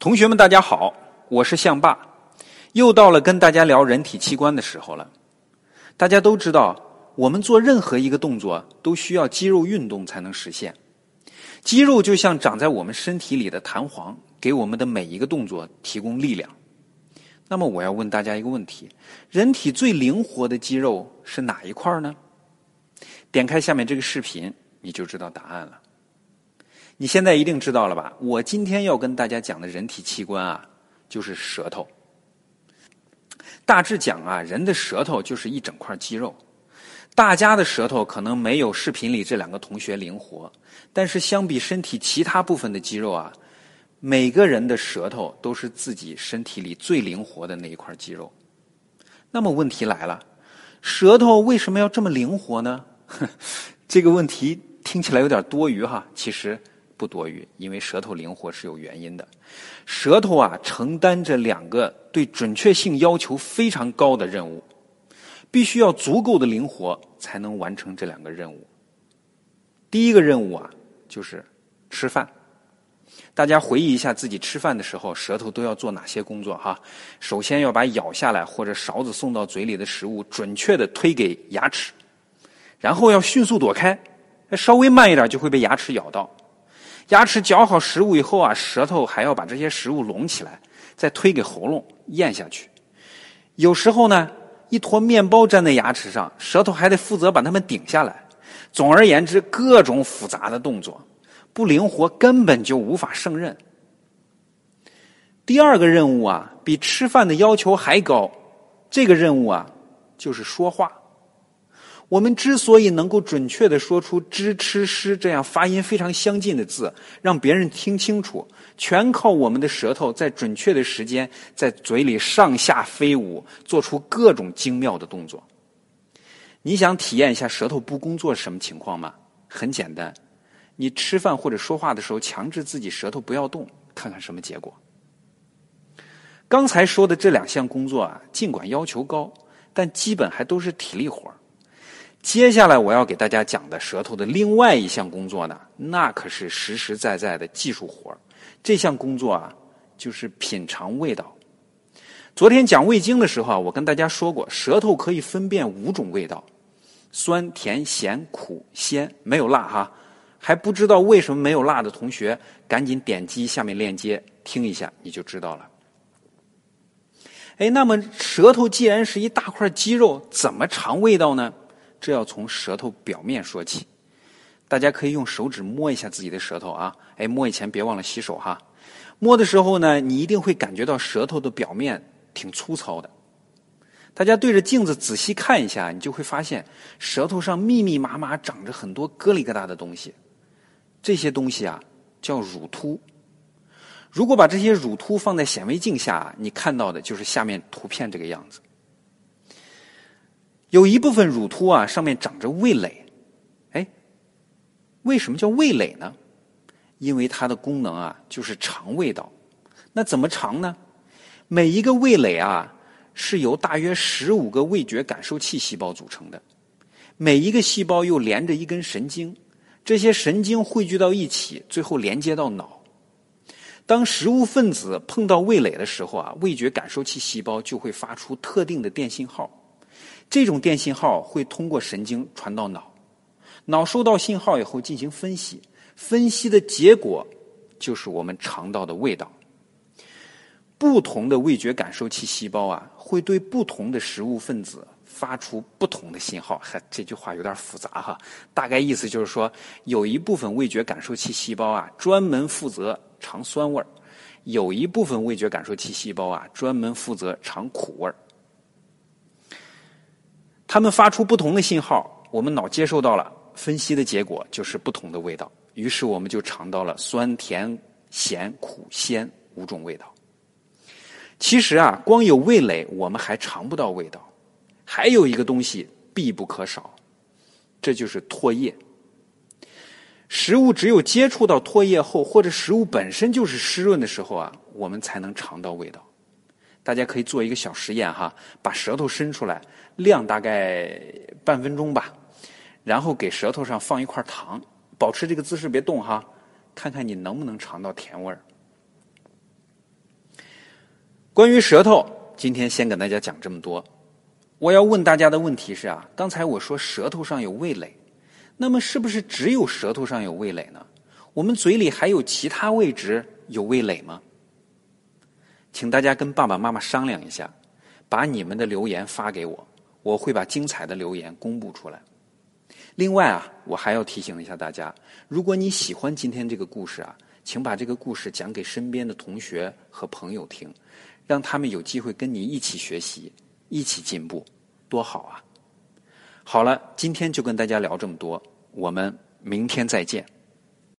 同学们，大家好，我是向爸，又到了跟大家聊人体器官的时候了。大家都知道，我们做任何一个动作都需要肌肉运动才能实现。肌肉就像长在我们身体里的弹簧，给我们的每一个动作提供力量。那么，我要问大家一个问题：人体最灵活的肌肉是哪一块呢？点开下面这个视频，你就知道答案了。你现在一定知道了吧？我今天要跟大家讲的人体器官啊，就是舌头。大致讲啊，人的舌头就是一整块肌肉。大家的舌头可能没有视频里这两个同学灵活，但是相比身体其他部分的肌肉啊，每个人的舌头都是自己身体里最灵活的那一块肌肉。那么问题来了，舌头为什么要这么灵活呢？这个问题听起来有点多余哈，其实。不多余，因为舌头灵活是有原因的。舌头啊，承担着两个对准确性要求非常高的任务，必须要足够的灵活才能完成这两个任务。第一个任务啊，就是吃饭。大家回忆一下自己吃饭的时候，舌头都要做哪些工作哈？首先要把咬下来或者勺子送到嘴里的食物准确的推给牙齿，然后要迅速躲开，稍微慢一点就会被牙齿咬到。牙齿嚼好食物以后啊，舌头还要把这些食物拢起来，再推给喉咙咽下去。有时候呢，一坨面包粘在牙齿上，舌头还得负责把它们顶下来。总而言之，各种复杂的动作，不灵活根本就无法胜任。第二个任务啊，比吃饭的要求还高。这个任务啊，就是说话。我们之所以能够准确的说出“知”“吃”“诗”这样发音非常相近的字，让别人听清楚，全靠我们的舌头在准确的时间在嘴里上下飞舞，做出各种精妙的动作。你想体验一下舌头不工作是什么情况吗？很简单，你吃饭或者说话的时候，强制自己舌头不要动，看看什么结果。刚才说的这两项工作啊，尽管要求高，但基本还都是体力活儿。接下来我要给大家讲的舌头的另外一项工作呢，那可是实实在在的技术活这项工作啊，就是品尝味道。昨天讲味精的时候啊，我跟大家说过，舌头可以分辨五种味道：酸、甜、咸、苦、鲜，没有辣哈。还不知道为什么没有辣的同学，赶紧点击下面链接听一下，你就知道了。哎，那么舌头既然是一大块肌肉，怎么尝味道呢？这要从舌头表面说起，大家可以用手指摸一下自己的舌头啊，哎，摸以前别忘了洗手哈。摸的时候呢，你一定会感觉到舌头的表面挺粗糙的。大家对着镜子仔细看一下，你就会发现舌头上密密麻麻长着很多疙里疙瘩的东西，这些东西啊叫乳突。如果把这些乳突放在显微镜下，你看到的就是下面图片这个样子。有一部分乳突啊，上面长着味蕾，哎，为什么叫味蕾呢？因为它的功能啊，就是尝味道。那怎么尝呢？每一个味蕾啊，是由大约十五个味觉感受器细胞组成的，每一个细胞又连着一根神经，这些神经汇聚到一起，最后连接到脑。当食物分子碰到味蕾的时候啊，味觉感受器细胞就会发出特定的电信号。这种电信号会通过神经传到脑，脑收到信号以后进行分析，分析的结果就是我们尝到的味道。不同的味觉感受器细胞啊，会对不同的食物分子发出不同的信号。嗨，这句话有点复杂哈，大概意思就是说，有一部分味觉感受器细胞啊，专门负责尝酸味儿；有一部分味觉感受器细胞啊，专门负责尝苦味儿。它们发出不同的信号，我们脑接受到了，分析的结果就是不同的味道。于是我们就尝到了酸、甜、咸、苦、鲜五种味道。其实啊，光有味蕾我们还尝不到味道，还有一个东西必不可少，这就是唾液。食物只有接触到唾液后，或者食物本身就是湿润的时候啊，我们才能尝到味道。大家可以做一个小实验哈，把舌头伸出来，晾大概半分钟吧，然后给舌头上放一块糖，保持这个姿势别动哈，看看你能不能尝到甜味儿。关于舌头，今天先跟大家讲这么多。我要问大家的问题是啊，刚才我说舌头上有味蕾，那么是不是只有舌头上有味蕾呢？我们嘴里还有其他位置有味蕾吗？请大家跟爸爸妈妈商量一下，把你们的留言发给我，我会把精彩的留言公布出来。另外啊，我还要提醒一下大家，如果你喜欢今天这个故事啊，请把这个故事讲给身边的同学和朋友听，让他们有机会跟你一起学习。一起进步，多好啊！好了，今天就跟大家聊这么多，我们明天再见。